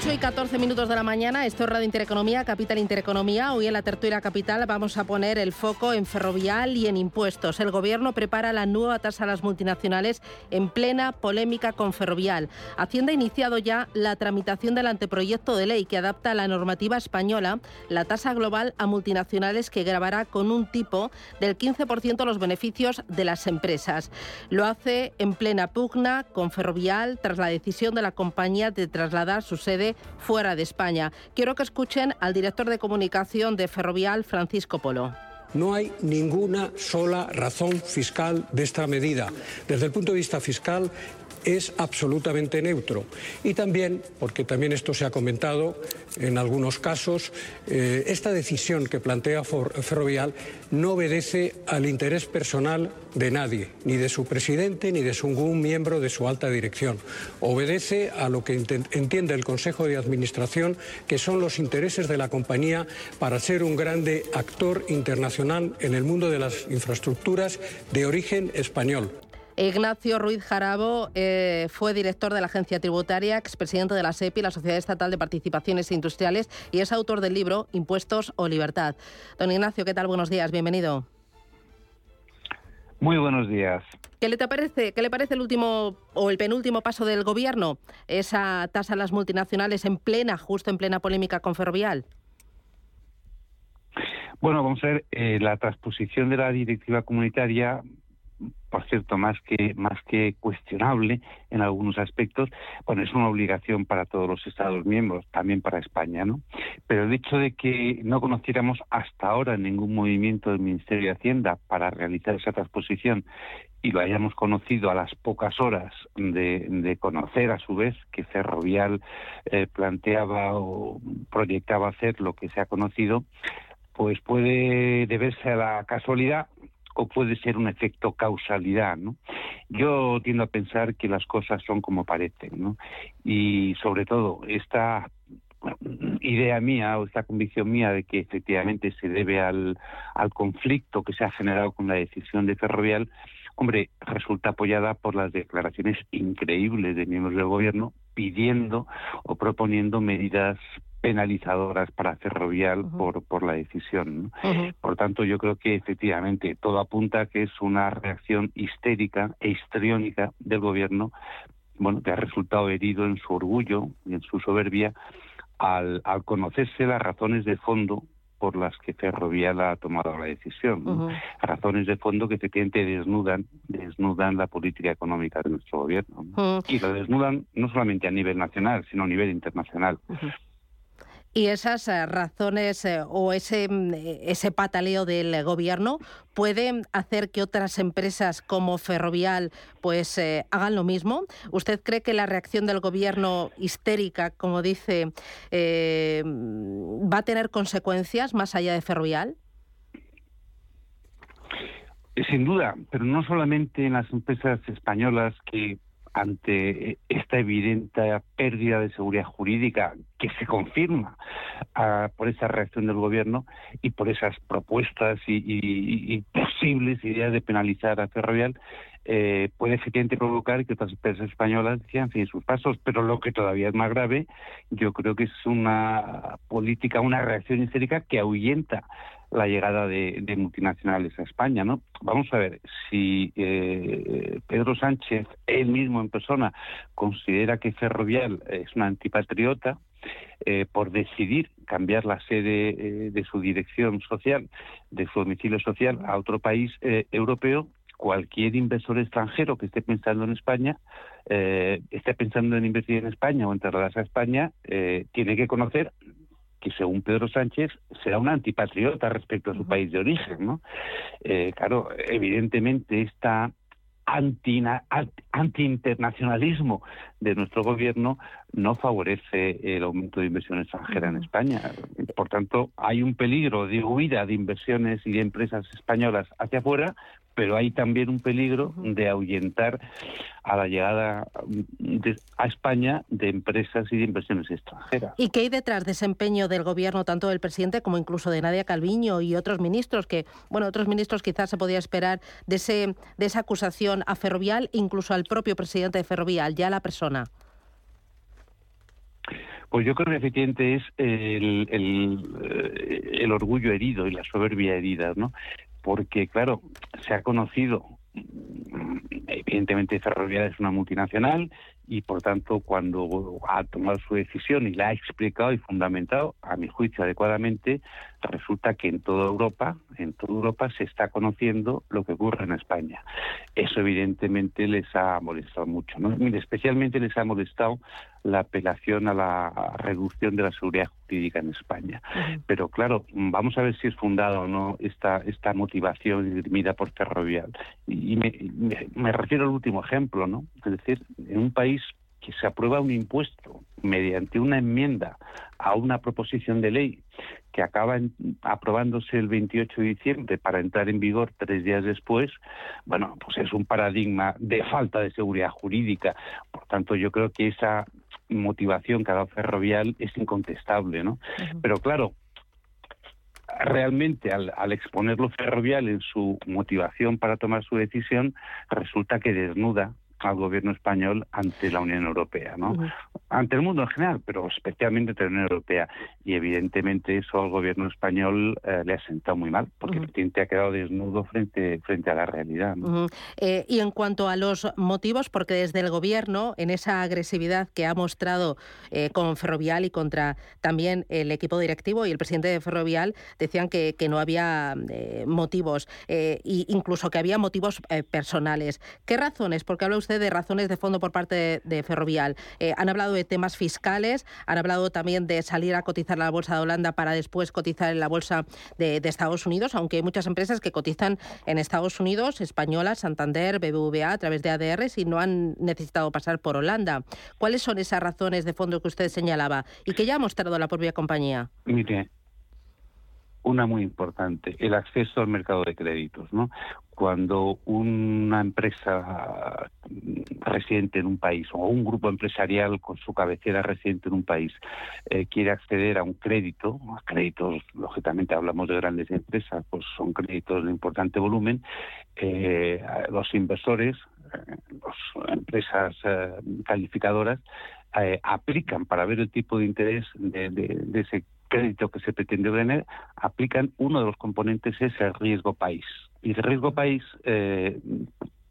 14 minutos de la mañana, esto es Radio Intereconomía, Capital Intereconomía. Hoy en la tertulia capital vamos a poner el foco en ferrovial y en impuestos. El gobierno prepara la nueva tasa a las multinacionales en plena polémica con ferrovial. Hacienda ha iniciado ya la tramitación del anteproyecto de ley que adapta a la normativa española la tasa global a multinacionales que grabará con un tipo del 15% los beneficios de las empresas. Lo hace en plena pugna con ferrovial tras la decisión de la compañía de trasladar su sede fuera de España. Quiero que escuchen al director de comunicación de Ferrovial, Francisco Polo. No hay ninguna sola razón fiscal de esta medida. Desde el punto de vista fiscal, es absolutamente neutro. Y también, porque también esto se ha comentado en algunos casos, eh, esta decisión que plantea Ferrovial no obedece al interés personal de nadie, ni de su presidente ni de ningún miembro de su alta dirección. Obedece a lo que entiende el Consejo de Administración, que son los intereses de la compañía para ser un grande actor internacional en el mundo de las infraestructuras de origen español. Ignacio Ruiz Jarabo eh, fue director de la Agencia Tributaria, expresidente de la SEPI, la Sociedad Estatal de Participaciones Industriales, y es autor del libro Impuestos o Libertad. Don Ignacio, ¿qué tal? Buenos días, bienvenido. Muy buenos días. ¿Qué le parece, qué le parece el último o el penúltimo paso del gobierno? Esa tasa a las multinacionales en plena, justo en plena polémica con Ferrovial. Bueno, vamos a ver, eh, la transposición de la directiva comunitaria por cierto, más que más que cuestionable en algunos aspectos, bueno, es una obligación para todos los Estados miembros, también para España, ¿no? Pero el hecho de que no conociéramos hasta ahora ningún movimiento del Ministerio de Hacienda para realizar esa transposición y lo hayamos conocido a las pocas horas de, conocer a su vez que Ferrovial eh, planteaba o proyectaba hacer lo que se ha conocido, pues puede deberse a la casualidad o puede ser un efecto causalidad, ¿no? Yo tiendo a pensar que las cosas son como parecen, ¿no? Y sobre todo esta idea mía o esta convicción mía de que efectivamente se debe al, al conflicto que se ha generado con la decisión de Ferrovial, hombre, resulta apoyada por las declaraciones increíbles de miembros del gobierno pidiendo o proponiendo medidas penalizadoras para Ferrovial por, por la decisión. Por tanto, yo creo que efectivamente todo apunta a que es una reacción histérica e histriónica del gobierno, bueno, que ha resultado herido en su orgullo y en su soberbia al, al conocerse las razones de fondo por las que Ferrovial ha tomado la decisión. Razones de fondo que efectivamente desnudan, desnudan la política económica de nuestro gobierno. Y lo desnudan no solamente a nivel nacional, sino a nivel internacional. Y esas eh, razones eh, o ese, mm, ese pataleo del gobierno pueden hacer que otras empresas como Ferrovial pues eh, hagan lo mismo. ¿Usted cree que la reacción del gobierno histérica, como dice, va a tener consecuencias más allá de Ferrovial? Sin duda, pero no solamente en las empresas españolas que ante esta evidente pérdida de seguridad jurídica que se confirma ah, por esa reacción del gobierno y por esas propuestas y, posibles ideas de penalizar a Ferrovial, eh, puede efectivamente provocar que otras empresas españolas sin sus pasos. Pero lo que todavía es más grave, yo creo que es una política, una reacción histérica que ahuyenta la llegada de, multinacionales a España, ¿no? Vamos a ver, si eh, Pedro Sánchez, él mismo en persona, considera que Ferrovial es una antipatriota, eh, por decidir cambiar la sede eh, de su dirección social, de su domicilio social a otro país europeo, cualquier inversor extranjero que esté pensando en España, esté pensando en invertir en España o en trasladarse a España, tiene que conocer que según Pedro Sánchez será un antipatriota respecto a su país de origen, ¿no? Eh, claro, evidentemente esta anti-internacionalismo de nuestro gobierno no favorece el aumento de inversión extranjera en España. Por tanto, hay un peligro de huida de inversiones y de empresas españolas hacia afuera, pero hay también un peligro de ahuyentar a la llegada a España de empresas y de inversiones extranjeras. ¿Y qué hay detrás de ese empeño del gobierno, tanto del presidente como incluso de Nadia Calviño y otros ministros, que, bueno, otros ministros quizás se podía esperar de, ese, de esa acusación a Ferrovial, incluso al propio presidente de Ferrovial, ya la persona? Pues yo creo que efectivamente es el, el, eh, el, orgullo herido y la soberbia herida, ¿no? Porque, claro, se ha conocido, evidentemente Ferrovial es una multinacional y, por tanto, cuando ha tomado su decisión y la ha explicado y fundamentado, a mi juicio adecuadamente, resulta que en toda Europa, en toda Europa se está conociendo lo que ocurre en España. Eso evidentemente les ha molestado mucho, ¿no? especialmente les ha molestado la apelación a la reducción de la seguridad jurídica en España. Pero claro, vamos a ver si es fundada o no esta esta motivación dirimida por Ferrovial. Y me, me refiero al último ejemplo, ¿no? Es decir, en un país que se aprueba un impuesto mediante una enmienda a una proposición de ley que acaba aprobándose el 28 de diciembre para entrar en vigor tres días después, bueno, pues es un paradigma de falta de seguridad jurídica. Por tanto, yo creo que esa motivación que ha dado Ferrovial es incontestable, ¿no? Pero claro, realmente al, al, exponerlo Ferrovial en su motivación para tomar su decisión, resulta que desnuda al gobierno español ante la Unión Europea, ¿no? Ante el mundo en general, pero especialmente ante la Unión Europea. Y evidentemente eso al gobierno español eh, le ha sentado muy mal, porque el presidente ha quedado desnudo frente, frente a la realidad. Eh, y en cuanto a los motivos, porque desde el gobierno, en esa agresividad que ha mostrado eh, con Ferrovial y contra también el equipo directivo y el presidente de Ferrovial, decían que, que no había motivos, e incluso que había motivos personales. ¿Qué razones? Porque habla usted de razones de fondo por parte de, Ferrovial. Eh, han hablado de temas fiscales, han hablado también de salir a cotizar la bolsa de Holanda para después cotizar en la bolsa de, Estados Unidos, aunque hay muchas empresas que cotizan en Estados Unidos, españolas, Santander, BBVA, a través de ADRs y no han necesitado pasar por Holanda. ¿Cuáles son esas razones de fondo que usted señalaba y que ya ha mostrado la propia compañía? Una muy importante, el acceso al mercado de créditos. ¿no? Cuando una empresa residente en un país o un grupo empresarial con su cabecera residente en un país eh, quiere acceder a un crédito, a créditos, lógicamente hablamos de grandes empresas, pues son créditos de importante volumen, eh, los inversores, eh, las empresas calificadoras, aplican para ver el tipo de interés de, de ese crédito que se pretende obtener, aplican uno de los componentes es el riesgo país. Y el riesgo país eh,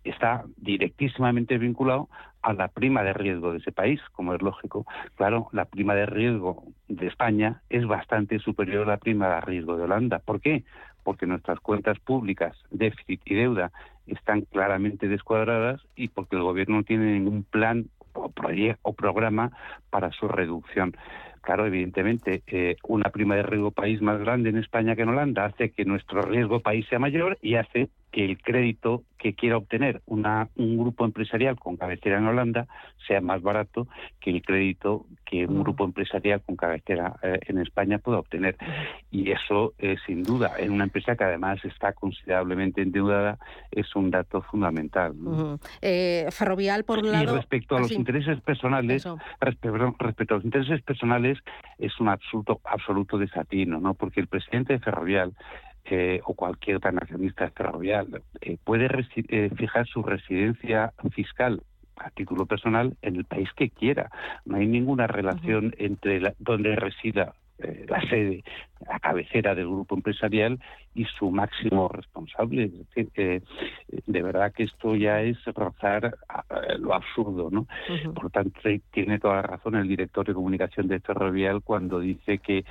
está directísimamente vinculado a la prima de riesgo de ese país, como es lógico. Claro, la prima de riesgo de España es bastante superior a la prima de riesgo de Holanda. ¿Por qué? Porque nuestras cuentas públicas, déficit y deuda, están claramente descuadradas y porque el gobierno no tiene ningún plan o, o programa para su reducción. Claro, evidentemente, eh, una prima de riesgo país más grande en España que en Holanda hace que nuestro riesgo país sea mayor y hace que el crédito que quiera obtener una, un grupo empresarial con cabecera en Holanda sea más barato que el crédito que un grupo empresarial con cabecera eh, en España pueda obtener. Y eso, eh, sin duda, en una empresa que además está considerablemente endeudada, es un dato fundamental. Eh, ferrovial, por un lado... Y respecto a los intereses personales, respecto a los intereses personales, es un absoluto, absoluto desatino, ¿no? Porque el presidente de Ferrovial o cualquier transnacionalista ferrovial eh, puede eh, fijar su residencia fiscal a título personal en el país que quiera. No hay ninguna relación entre donde resida eh, la sede, la cabecera del grupo empresarial y su máximo responsable. Es decir, que de verdad que esto ya es rozar lo absurdo, ¿no? Por tanto, tiene toda la razón el director de comunicación de Ferrovial cuando dice que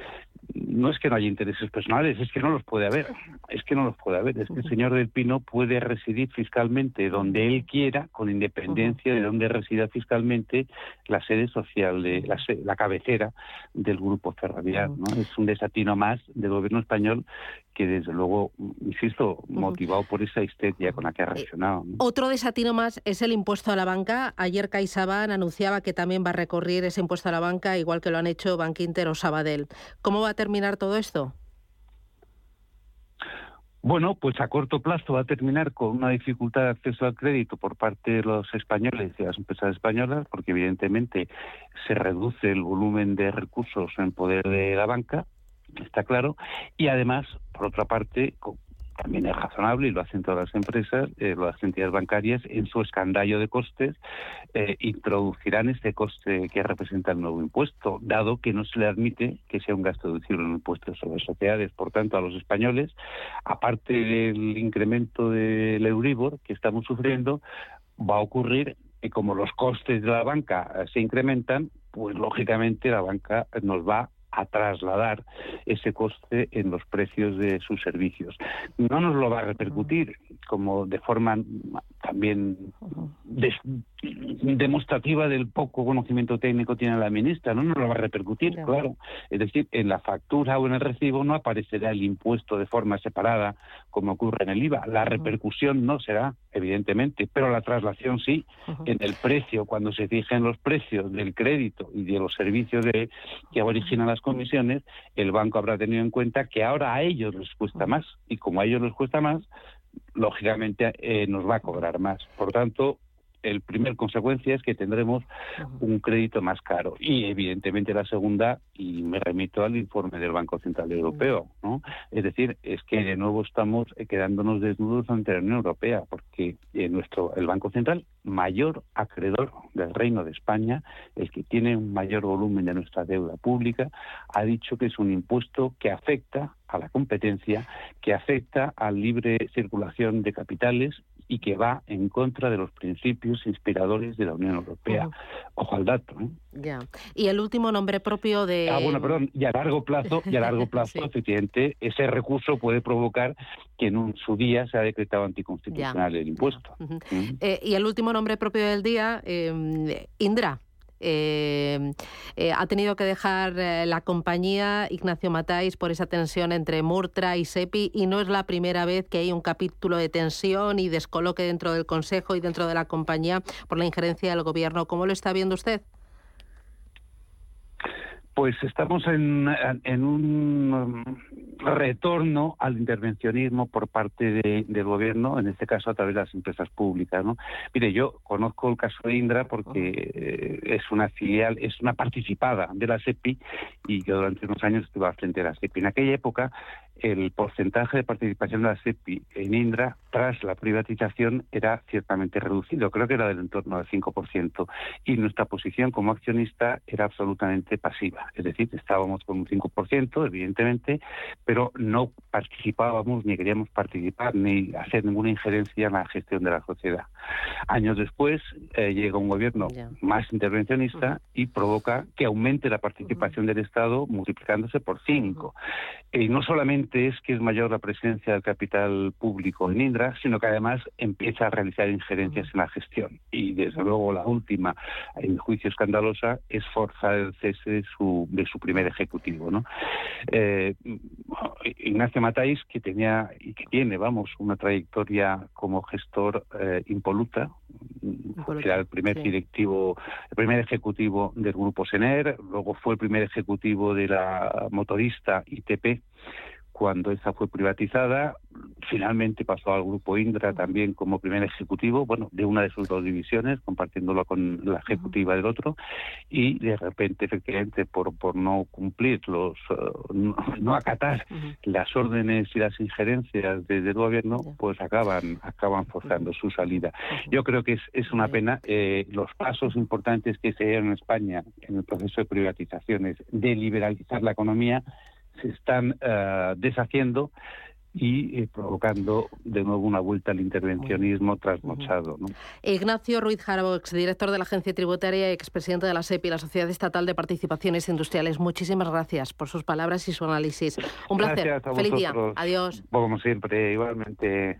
no es que no haya intereses personales, es que no los puede haber. Es que no los puede haber. Es que el señor del Pino puede residir fiscalmente donde él quiera, con independencia de donde resida fiscalmente la sede social, de, la, cabecera del grupo ferroviario. ¿no? Es un desatino más del gobierno español que desde luego, insisto, motivado por esa histeria con la que ha eh, reaccionado. Otro desatino más es el impuesto a la banca. Ayer CaixaBank anunciaba que también va a recorrer ese impuesto a la banca, igual que lo han hecho Bank Inter o Sabadell. ¿Cómo va a terminar todo esto? Bueno, pues a corto plazo va a terminar con una dificultad de acceso al crédito por parte de los españoles y las empresas españolas, porque evidentemente se reduce el volumen de recursos en poder de la banca, está claro, y además, por otra parte, también es razonable y lo hacen todas las empresas, eh, las entidades bancarias, en su escandallo de costes, eh, introducirán este coste que representa el nuevo impuesto, dado que no se le admite que sea un gasto deducible en impuestos sobre sociedades. Por tanto, a los españoles, aparte del incremento del Euribor que estamos sufriendo, va a ocurrir que como los costes de la banca eh, se incrementan, pues lógicamente la banca nos va a trasladar ese coste en los precios de sus servicios. No nos lo va a repercutir como de forma también demostrativa del poco conocimiento técnico tiene la ministra, no nos lo va a repercutir, claro. Es decir, en la factura o en el recibo no aparecerá el impuesto de forma separada como ocurre en el IVA. La repercusión no será, evidentemente, pero la traslación sí. En el precio, cuando se fijen los precios del crédito y de los servicios de, que originan las comisiones, el banco habrá tenido en cuenta que ahora a ellos les cuesta más y como a ellos les cuesta más, lógicamente eh, nos va a cobrar más. Por tanto, el primer consecuencia es que tendremos un crédito más caro. Y evidentemente la segunda y me remito al informe del Banco Central Europeo no es decir es que de nuevo estamos quedándonos desnudos ante la Unión Europea porque eh, nuestro el Banco Central mayor acreedor del Reino de España el que tiene un mayor volumen de nuestra deuda pública ha dicho que es un impuesto que afecta a la competencia, que afecta a la libre circulación de capitales y que va en contra de los principios inspiradores de la Unión Europea. Ojo al dato. ¿eh? Ya. Y el último nombre propio de. Ah, bueno, perdón. Y a largo plazo, y a largo plazo, efectivamente, ese recurso puede provocar que en un, su día se ha decretado anticonstitucional el impuesto. Eh, y el último nombre propio del día, eh, Indra. Eh, eh, ha tenido que dejar eh, la compañía Ignacio Matáis por esa tensión entre Murtra y Sepi y no es la primera vez que hay un capítulo de tensión y descoloque dentro del Consejo y dentro de la compañía por la injerencia del Gobierno. ¿Cómo lo está viendo usted? Pues estamos en, un retorno al intervencionismo por parte del gobierno, en este caso a través de las empresas públicas. ¿no? Mire, yo conozco el caso de Indra porque eh, es una filial, es una participada de la SEPI y yo durante unos años estuve al frente de la SEPI. En aquella época el porcentaje de participación de la SEPI en Indra tras la privatización era ciertamente reducido, creo que era del entorno del 5%, y nuestra posición como accionista era absolutamente pasiva, es decir, estábamos con un 5%, evidentemente, pero no participábamos ni queríamos participar ni hacer ninguna injerencia en la gestión de la sociedad. Años después eh, llega un gobierno más intervencionista y provoca que aumente la participación del Estado multiplicándose por 5. Y no solamente es que es mayor la presencia del capital público en Indra, sino que además empieza a realizar injerencias en la gestión. Y desde luego la última, en juicio escandalosa, es forzar el cese de su, de su primer ejecutivo. ¿no? Eh, Ignacio Matáis, que tenía y que tiene, vamos, una trayectoria como gestor eh, impoluta, era el primer directivo, el primer ejecutivo del grupo Sener, luego fue el primer ejecutivo de la motorista ITP, cuando esa fue privatizada, finalmente pasó al grupo Indra también como primer ejecutivo, bueno, de una de sus dos divisiones, compartiéndolo con la ejecutiva del otro, y de repente, efectivamente, por, por no cumplir los, eh, no, acatar las órdenes y las injerencias desde el gobierno, pues acaban, acaban forzando su salida. Yo creo que es, es una pena eh, los pasos importantes que se dieron en España en el proceso de privatizaciones, de liberalizar la economía, se están eh, deshaciendo y eh, provocando de nuevo una vuelta al intervencionismo trasnochado. ¿no? Ignacio Ruiz Jarabo, exdirector de la Agencia Tributaria y expresidente de la SEPI, la Sociedad Estatal de Participaciones Industriales. Muchísimas gracias por sus palabras y su análisis. Un placer. Feliz día. Adiós. Como siempre, igualmente.